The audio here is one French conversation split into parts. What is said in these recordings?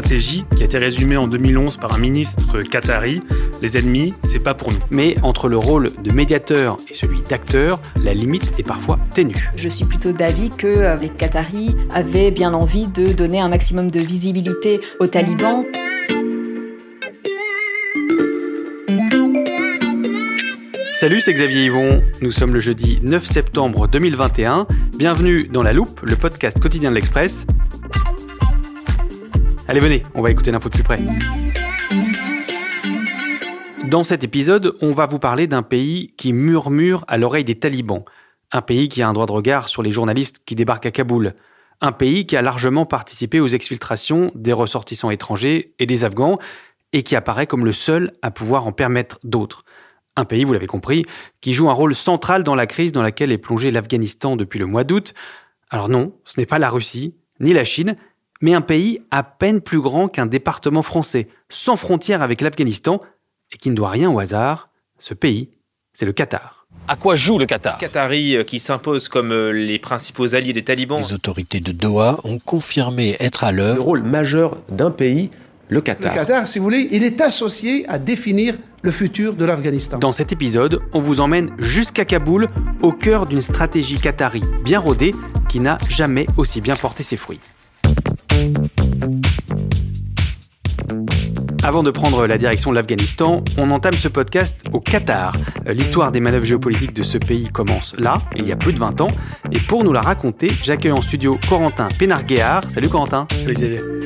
stratégie qui a été résumée en 2011 par un ministre qatari. Les ennemis, c'est pas pour nous. Mais entre le rôle de médiateur et celui d'acteur, la limite est parfois ténue. Je suis plutôt d'avis que euh, les Qataris avaient bien envie de donner un maximum de visibilité aux talibans. Salut, c'est Xavier Yvon. Nous sommes le jeudi 9 septembre 2021. Bienvenue dans La Loupe, le podcast quotidien de l'Express. Allez, venez, on va écouter l'info de plus près. Dans cet épisode, on va vous parler d'un pays qui murmure à l'oreille des talibans. Un pays qui a un droit de regard sur les journalistes qui débarquent à Kaboul. Un pays qui a largement participé aux exfiltrations des ressortissants étrangers et des Afghans et qui apparaît comme le seul à pouvoir en permettre d'autres. Un pays, vous l'avez compris, qui joue un rôle central dans la crise dans laquelle est plongé l'Afghanistan depuis le mois d'août. Alors non, ce n'est pas la Russie, ni la Chine, mais un pays à peine plus grand qu'un département français, sans frontière avec l'Afghanistan, et qui ne doit rien au hasard. Ce pays, c'est le Qatar. À quoi joue le Qatar? Qataris euh, qui s'imposent comme euh, les principaux alliés des talibans. Les autorités de Doha ont confirmé être à l'œuvre. Le rôle majeur d'un pays, le Qatar. Le Qatar, si vous voulez, il est associé à définir le futur de l'Afghanistan. Dans cet épisode, on vous emmène jusqu'à Kaboul, au cœur d'une stratégie qatari bien rodée qui n'a jamais aussi bien porté ses fruits. Avant de prendre la direction de l'Afghanistan, on entame ce podcast au Qatar. L'histoire des manœuvres géopolitiques de ce pays commence là, il y a plus de 20 ans. Et pour nous la raconter, j'accueille en studio Corentin Pénarguéard. Salut Corentin. Salut Xavier.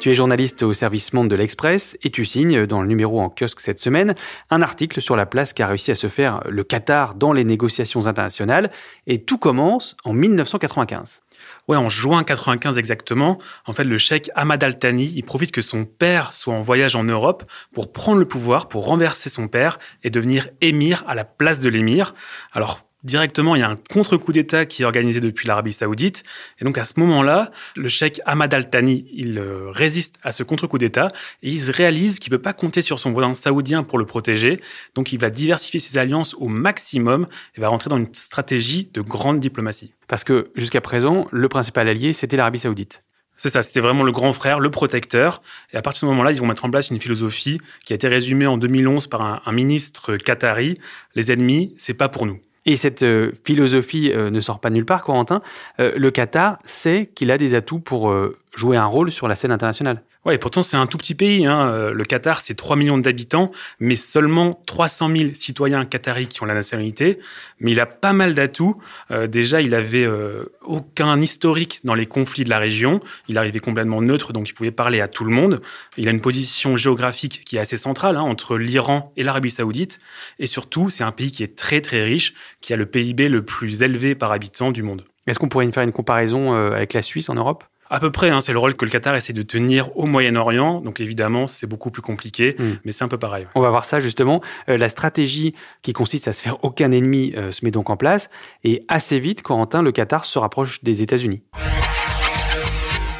Tu es journaliste au service Monde de l'Express et tu signes, dans le numéro en kiosque cette semaine, un article sur la place qu'a réussi à se faire le Qatar dans les négociations internationales. Et tout commence en 1995. Ouais, en juin 95 exactement, en fait, le cheikh Ahmad Al-Thani, il profite que son père soit en voyage en Europe pour prendre le pouvoir, pour renverser son père et devenir émir à la place de l'émir. Alors, directement, il y a un contre-coup d'État qui est organisé depuis l'Arabie Saoudite. Et donc, à ce moment-là, le cheikh Ahmad Al-Thani, il euh, résiste à ce contre-coup d'État et il réalise qu'il ne peut pas compter sur son voisin saoudien pour le protéger. Donc, il va diversifier ses alliances au maximum et va rentrer dans une stratégie de grande diplomatie. Parce que, jusqu'à présent, le principal allié, c'était l'Arabie Saoudite. C'est ça, c'était vraiment le grand frère, le protecteur. Et à partir de ce moment-là, ils vont mettre en place une philosophie qui a été résumée en 2011 par un, un ministre qatari. Les ennemis, c'est pas pour nous. Et cette euh, philosophie euh, ne sort pas nulle part, Corentin. Euh, le Qatar sait qu'il a des atouts pour jouer un rôle sur la scène internationale. Ouais, et pourtant c'est un tout petit pays. Hein. Le Qatar, c'est 3 millions d'habitants, mais seulement 300 000 citoyens qataris qui ont la nationalité. Mais il a pas mal d'atouts. Euh, déjà, il avait euh, aucun historique dans les conflits de la région. Il arrivait complètement neutre, donc il pouvait parler à tout le monde. Il a une position géographique qui est assez centrale hein, entre l'Iran et l'Arabie Saoudite. Et surtout, c'est un pays qui est très très riche, qui a le PIB le plus élevé par habitant du monde. Est-ce qu'on pourrait faire une comparaison euh, avec la Suisse en Europe? À peu près, hein, c'est le rôle que le Qatar essaie de tenir au Moyen-Orient. Donc évidemment, c'est beaucoup plus compliqué, mm. mais c'est un peu pareil. On va voir ça justement. Euh, la stratégie qui consiste à se faire aucun ennemi euh, se met donc en place. Et assez vite, Corentin, le Qatar se rapproche des États-Unis.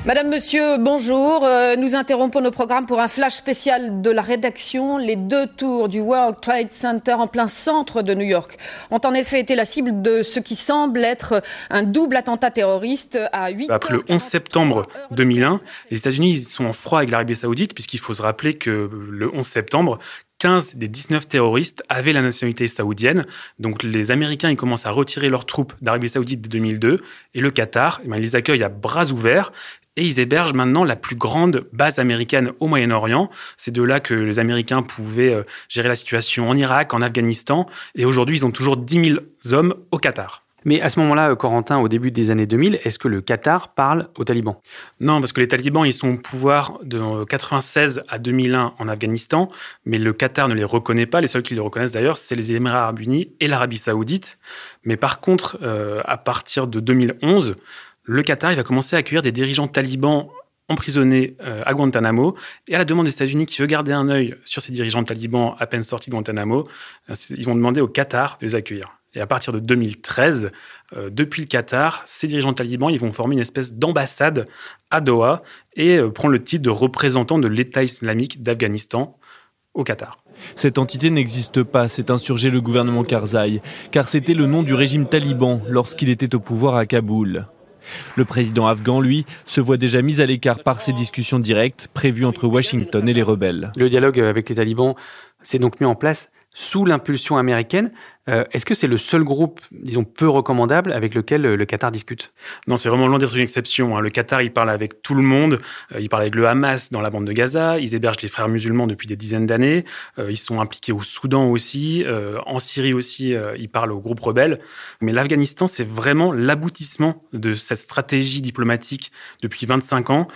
Madame, Monsieur, bonjour. Euh, nous interrompons nos programmes pour un flash spécial de la rédaction. Les deux tours du World Trade Center en plein centre de New York ont en effet été la cible de ce qui semble être un double attentat terroriste à 8 Après le 11 septembre 2001, les États-Unis sont en froid avec l'Arabie Saoudite puisqu'il faut se rappeler que le 11 septembre, 15 des 19 terroristes avaient la nationalité saoudienne. Donc les Américains ils commencent à retirer leurs troupes d'Arabie Saoudite dès 2002 et le Qatar, eh ils les accueille à bras ouverts et ils hébergent maintenant la plus grande base américaine au Moyen-Orient. C'est de là que les Américains pouvaient euh, gérer la situation en Irak, en Afghanistan, et aujourd'hui ils ont toujours 10 000 hommes au Qatar. Mais à ce moment-là, Corentin, au début des années 2000, est-ce que le Qatar parle aux talibans? Non, parce que les talibans, ils sont au pouvoir de 96 à 2001 en Afghanistan, mais le Qatar ne les reconnaît pas. Les seuls qui les reconnaissent d'ailleurs, c'est les Émirats arabes unis et l'Arabie saoudite. Mais par contre, euh, à partir de 2011, le Qatar il va commencer à accueillir des dirigeants talibans emprisonnés euh, à Guantanamo. Et à la demande des États-Unis qui veut garder un œil sur ces dirigeants talibans à peine sortis de Guantanamo, euh, ils vont demander au Qatar de les accueillir. Et à partir de 2013, euh, depuis le Qatar, ces dirigeants talibans, ils vont former une espèce d'ambassade à Doha et prendre le titre de représentant de l'État islamique d'Afghanistan au Qatar. Cette entité n'existe pas, c'est insurgé le gouvernement Karzai, car c'était le nom du régime taliban lorsqu'il était au pouvoir à Kaboul. Le président afghan, lui, se voit déjà mis à l'écart par ces discussions directes prévues entre Washington et les rebelles. Le dialogue avec les talibans s'est donc mis en place sous l'impulsion américaine. Euh, est-ce que c'est le seul groupe, disons, peu recommandable avec lequel euh, le Qatar discute? Non, c'est vraiment loin d'être une exception. Hein. Le Qatar, il parle avec tout le monde. Euh, il parle avec le Hamas dans la bande de Gaza. Ils hébergent les frères musulmans depuis des dizaines d'années. ils sont impliqués au Soudan aussi. en Syrie aussi, ils parlent aux groupes rebelles. Mais l'Afghanistan, c'est vraiment l'aboutissement de cette stratégie diplomatique depuis 25 ans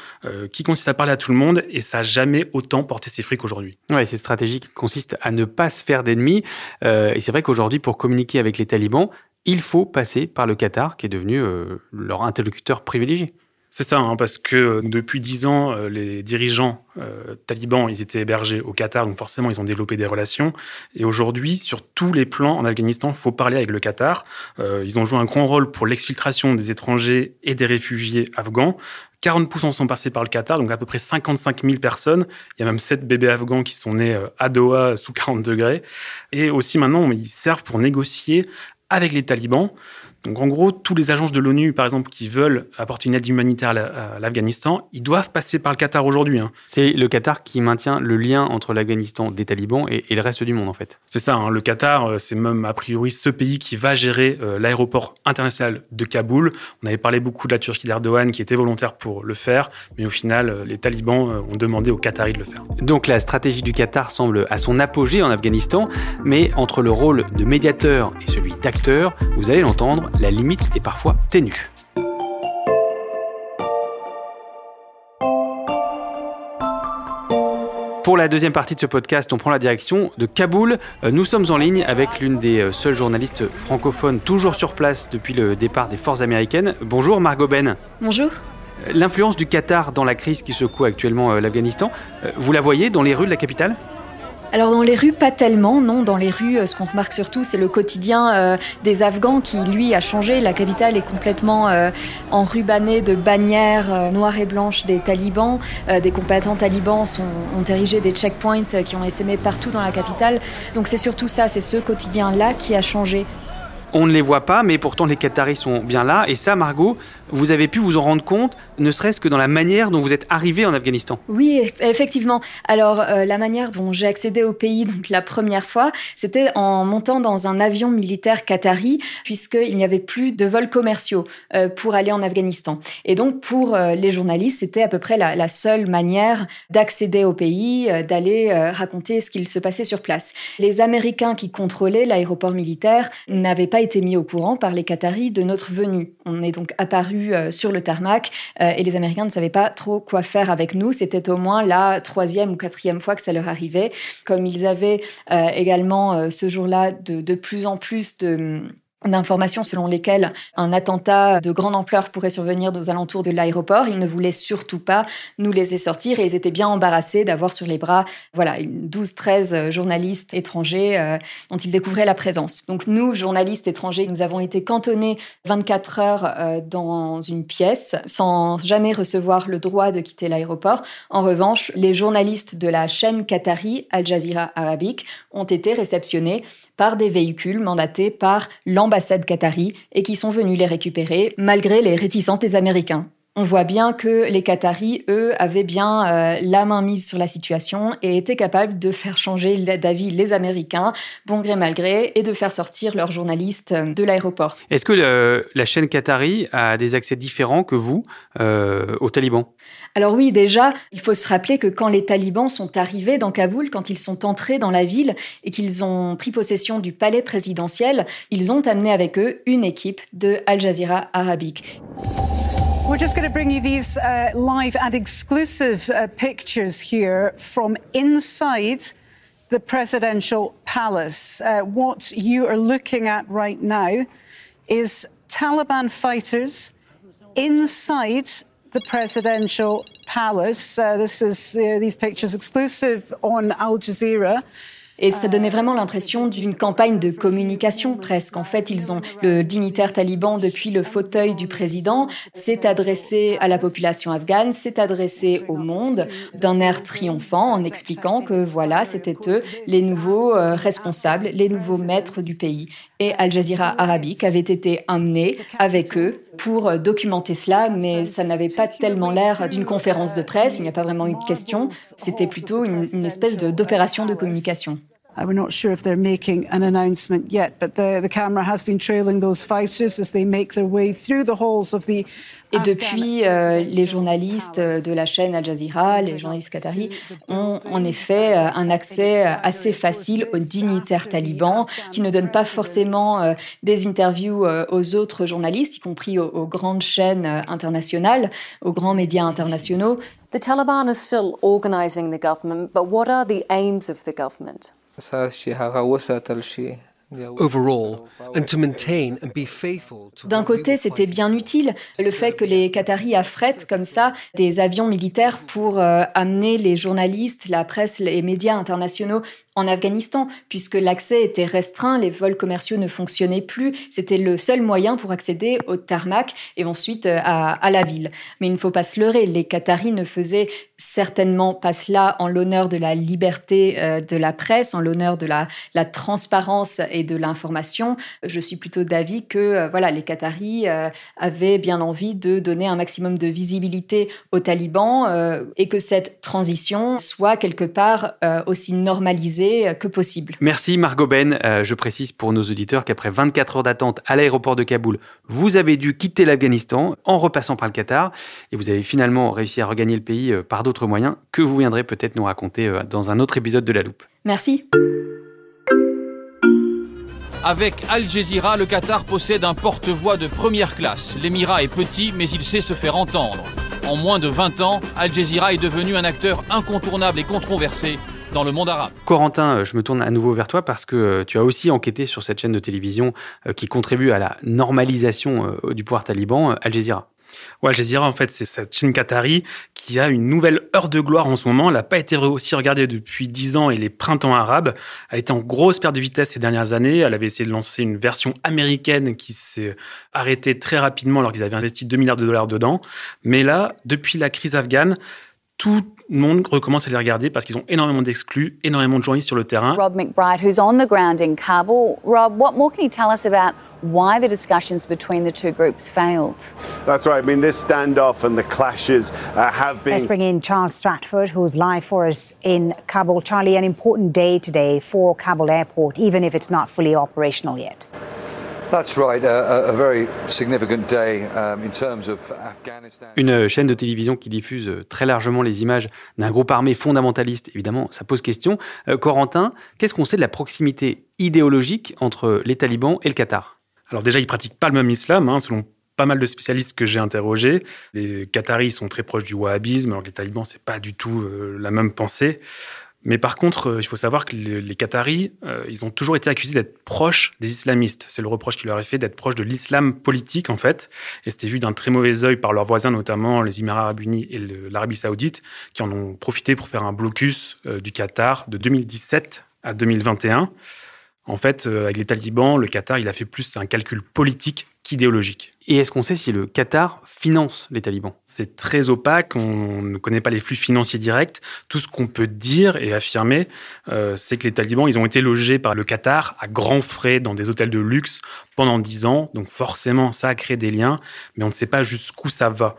qui consiste à parler à tout le monde et ça n'a jamais autant porté ses fruits qu'aujourd'hui. Oui, cette stratégie consiste à ne pas se faire d'ennemis. et c'est vrai qu'aujourd'hui, pour communiquer avec les talibans, il faut passer par le Qatar, qui est devenu euh, leur interlocuteur privilégié. C'est ça, hein, parce que euh, depuis dix ans, euh, les dirigeants talibans, ils étaient hébergés au Qatar, donc forcément, ils ont développé des relations. Et aujourd'hui, sur tous les plans en Afghanistan, il faut parler avec le Qatar. ils ont joué un grand rôle pour l'exfiltration des étrangers et des réfugiés afghans. 40% sont passés par le Qatar, donc à peu près 55 000 personnes. Il y a même 7 bébés afghans qui sont nés euh, à Doha sous 40 degrés. Et aussi maintenant, ils servent pour négocier avec les talibans. Donc en gros, tous les agences de l'ONU, par exemple, qui veulent apporter une aide humanitaire à l'Afghanistan, ils doivent passer par le Qatar aujourd'hui. Hein. C'est le Qatar qui maintient le lien entre l'Afghanistan des talibans et, le reste du monde, en fait. C'est ça, hein. le Qatar, euh, c'est même a priori ce pays qui va gérer euh, l'aéroport international de Kaboul. On avait parlé beaucoup de la Turquie d'Erdogan qui était volontaire pour le faire, mais au final, euh, les talibans ont demandé aux Qataris de le faire. Donc la stratégie du Qatar semble à son apogée en Afghanistan, mais entre le rôle de médiateur et celui d'acteur, vous allez l'entendre, la limite est parfois ténue. Pour la deuxième partie de ce podcast, on prend la direction de Kaboul. Euh, nous sommes en ligne avec l'une des euh, seules journalistes francophones toujours sur place depuis le départ des forces américaines. Bonjour Margot Ben. Bonjour. Euh, l'influence du Qatar dans la crise qui secoue actuellement l'Afghanistan, vous la voyez dans les rues de la capitale? Alors dans les rues, pas tellement, non. Dans les rues, euh, ce qu'on remarque surtout, c'est le quotidien euh, des Afghans qui, lui, a changé. La capitale est complètement euh, enrubanée de bannières noires et blanches des talibans. des combattants talibans ont érigé des checkpoints qui ont essaimé partout dans la capitale. Donc c'est surtout ça, c'est ce quotidien-là qui a changé. On ne les voit pas, mais pourtant les Qataris sont bien là. Et ça, Margot, vous avez pu vous en rendre compte, ne serait-ce que dans la manière dont vous êtes arrivé en Afghanistan. Oui, effectivement. Alors, euh, la manière dont j'ai accédé au pays donc la première fois, c'était en montant dans un avion militaire qatari, puisqu'il n'y avait plus de vols commerciaux euh, pour aller en Afghanistan. Et donc, pour euh, les journalistes, c'était à peu près la, la seule manière d'accéder au pays, d'aller raconter ce qu'il se passait sur place. Les Américains qui contrôlaient l'aéroport militaire n'avaient pas été mis au courant par les Qataris de notre venue. On est donc apparu euh, sur le tarmac euh, et les Américains ne savaient pas trop quoi faire avec nous. C'était au moins la troisième ou quatrième fois que ça leur arrivait. Comme ils avaient euh, également ce jour-là de, de plus en plus de d'informations selon lesquelles un attentat de grande ampleur pourrait survenir aux alentours de l'aéroport. Ils ne voulaient surtout pas nous laisser sortir et ils étaient bien embarrassés d'avoir sur les bras voilà, 12-13 journalistes étrangers euh, dont ils découvraient la présence. Donc nous, journalistes étrangers, nous avons été cantonnés 24 heures euh, dans une pièce sans jamais recevoir le droit de quitter l'aéroport. En revanche, les journalistes de la chaîne qatari Al Jazeera Arabique ont été réceptionnés par des véhicules mandatés par l'ambassade qatari et qui sont venus les récupérer malgré les réticences des Américains. On voit bien que les Qataris, eux, avaient bien euh, la main mise sur la situation et étaient capables de faire changer d'avis les Américains, bon gré mal gré, et de faire sortir leurs journalistes euh, de l'aéroport. Est-ce que la chaîne Qatari a des accès différents que vous euh, aux talibans? Alors oui, déjà, il faut se rappeler que quand les talibans sont arrivés dans Kaboul, quand ils sont entrés dans la ville et qu'ils ont pris possession du palais présidentiel, ils ont amené avec eux une équipe de Al Jazeera arabique. We're just going to bring you these uh, live and exclusive uh, pictures here from inside the presidential palace. Uh, what you are looking at right now is Taliban fighters inside the presidential palace. This is uh, these pictures exclusive on Al Jazeera. Et ça donnait vraiment l'impression d'une campagne de communication presque. En fait, ils ont le dignitaire taliban depuis le fauteuil du président s'est adressé à la population afghane, s'est adressé au monde d'un air triomphant en expliquant que voilà, c'était eux les nouveaux euh, responsables, les nouveaux maîtres du pays. Al Jazeera arabique avait été amené avec eux pour documenter cela, mais ça n'avait pas tellement l'air d'une conférence de presse, il n'y a pas vraiment eu de questions, c'était plutôt une espèce d'opération de communication. Uh, we're not sure if they're making an announcement yet, but the, the camera has been trailing those fighters as they make their way through the halls of the et depuis, euh, les journalistes de la chaîne Al Jazeera, les journalistes qataris, ont en effet euh, un accès assez facile aux dignitaires talibans, qui ne donnent pas forcément euh, des interviews aux autres journalistes, y compris aux, aux grandes chaînes internationales, aux grands médias internationaux. The Taliban are still organizing the government, but what are the aims of the government? اساس شي هغه وساتل شي. D'un côté, c'était bien utile le fait que les Qataris affrètent comme ça des avions militaires pour euh, amener les journalistes, la presse, les médias internationaux en Afghanistan, puisque l'accès était restreint, les vols commerciaux ne fonctionnaient plus. C'était le seul moyen pour accéder au tarmac et ensuite euh, à, à la ville. Mais il ne faut pas se leurrer, les Qataris ne faisaient certainement pas cela en l'honneur de la liberté euh, de la presse, en l'honneur de la, la, transparence et de l'information. Je suis plutôt d'avis que euh, voilà, les Qataris avaient bien envie de donner un maximum de visibilité aux talibans et que cette transition soit quelque part aussi normalisée euh, que possible. Merci Margot Ben. Euh, je précise pour nos auditeurs qu'après 24 heures d'attente à l'aéroport de Kaboul, vous avez dû quitter l'Afghanistan en repassant par le Qatar et vous avez finalement réussi à regagner le pays euh, par d'autres moyens que vous viendrez peut-être nous raconter dans un autre épisode de La Loupe. Merci. Avec Al Jazeera, le Qatar possède un porte-voix de première classe. L'émirat est petit, mais il sait se faire entendre. En moins de 20 ans, Al Jazeera est devenu un acteur incontournable et controversé dans le monde arabe. Corentin, euh, je me tourne à nouveau vers toi parce que euh, tu as aussi enquêté sur cette chaîne de télévision euh, qui contribue à la normalisation du pouvoir taliban, Al Jazeera. Ouais, Al Jazeera, en fait, c'est cette chaîne qatari qui a une nouvelle heure de gloire en ce moment. Elle n'a pas été aussi regardée depuis dix ans et les printemps arabes. Elle était en grosse perte de vitesse ces dernières années. Elle avait essayé de lancer une version américaine qui s'est arrêtée très rapidement alors qu'ils avaient investi 2 milliards de dollars dedans. Mais là, depuis la crise afghane, tout le monde recommence à les regarder parce qu'ils ont énormément d'exclus, énormément de journalistes sur le terrain. Rob McBride, who's on the ground in Kabul. Rob, what more can you tell us about why the discussions between the two groups failed? That's right. I mean, this standoff and the clashes uh, have been. Let's bring in Charles Stratford, who's live for us in Kabul. Charlie, an important day today for Kabul Airport, even if it's not fully operational yet. Une chaîne de télévision qui diffuse euh, très largement les images d'un groupe armé fondamentaliste, évidemment, ça pose question. Euh, Corentin, qu'est-ce qu'on sait de la proximité idéologique entre les talibans et le Qatar? Alors déjà, ils pratiquent pas le même islam, hein, selon pas mal de spécialistes que j'ai interrogés. Les Qataris sont très proches du wahhabisme, alors que les talibans, c'est pas du tout euh, la même pensée. Mais par contre, euh, il faut savoir que les, Qataris, euh, ils ont toujours été accusés d'être proches des islamistes. C'est le reproche qui leur est fait d'être proches de l'islam politique, en fait. Et c'était vu d'un très mauvais œil par leurs voisins, notamment les Émirats arabes unis et l'Arabie saoudite, qui en ont profité pour faire un blocus euh, du Qatar de 2017 à 2021. En fait, avec les talibans, le Qatar, il a fait plus un calcul politique qu'idéologique. Et est-ce qu'on sait si le Qatar finance les talibans? C'est très opaque, on ne connaît pas les flux financiers directs. Tout ce qu'on peut dire et affirmer, euh, c'est que les talibans, ils ont été logés par le Qatar à grands frais dans des hôtels de luxe pendant dix ans. Donc forcément, ça a créé des liens, mais on ne sait pas jusqu'où ça va.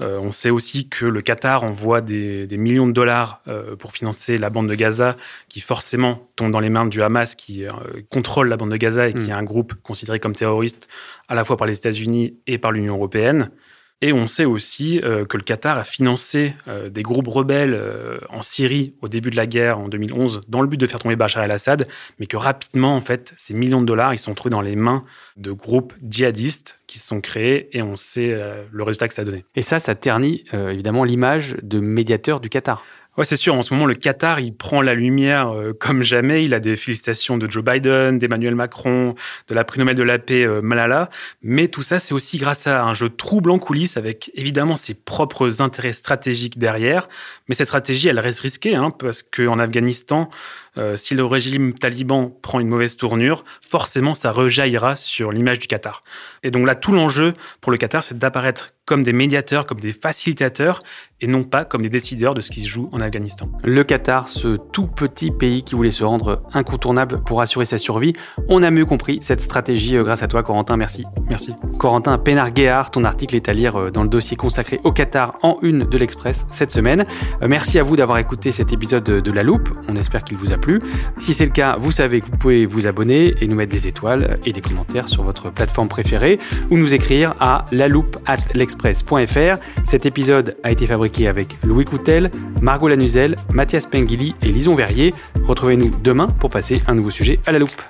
Euh, on sait aussi que le Qatar envoie des, millions de dollars euh, pour financer la bande de Gaza, qui forcément tombe dans les mains du Hamas, qui euh, contrôle la bande de Gaza et qui hmm. est un groupe considéré comme terroriste à la fois par les États-Unis et par l'Union européenne. Et on sait aussi euh, que le Qatar a financé euh, des groupes rebelles euh, en Syrie au début de la guerre en 2011 dans le but de faire tomber Bachar el-Assad, mais que rapidement, en fait, ces millions de dollars, ils sont trouvés dans les mains de groupes djihadistes qui se sont créés et on sait le résultat que ça a donné. Et ça, ça ternit évidemment l'image de médiateur du Qatar. Ouais, c'est sûr. En ce moment, le Qatar, il prend la lumière euh, comme jamais. Il a des félicitations de Joe Biden, d'Emmanuel Macron, de la prix Nobel de la paix euh, Malala. Mais tout ça, c'est aussi grâce à un jeu trouble en coulisses avec évidemment ses propres intérêts stratégiques derrière. Mais cette stratégie, elle reste risquée hein, parce qu'en Afghanistan, euh, si le régime taliban prend une mauvaise tournure, forcément, ça rejaillira sur l'image du Qatar. Et donc là, tout l'enjeu pour le Qatar, c'est d'apparaître comme des médiateurs, comme des facilitateurs, et non pas comme des décideurs de ce qui se joue en Afghanistan. Le Qatar, ce tout petit pays qui voulait se rendre incontournable pour assurer sa survie, on a mieux compris cette stratégie euh, grâce à toi, Corentin. Merci. Merci. Corentin Pénard-Guéard, ton article est à lire euh, dans le dossier consacré au Qatar en une de l'Express cette semaine. Euh, merci à vous d'avoir écouté cet épisode de La Loupe. On espère qu'il vous a plu. Si c'est le cas, vous savez que vous pouvez vous abonner et nous mettre des étoiles et des commentaires sur votre plateforme préférée ou nous écrire à Cet épisode a été fabriqué avec Louis Coutel, Margot Lanuzel, Mathias Pengili et Lison Verrier. Retrouvez-nous demain pour passer un nouveau sujet à la loupe.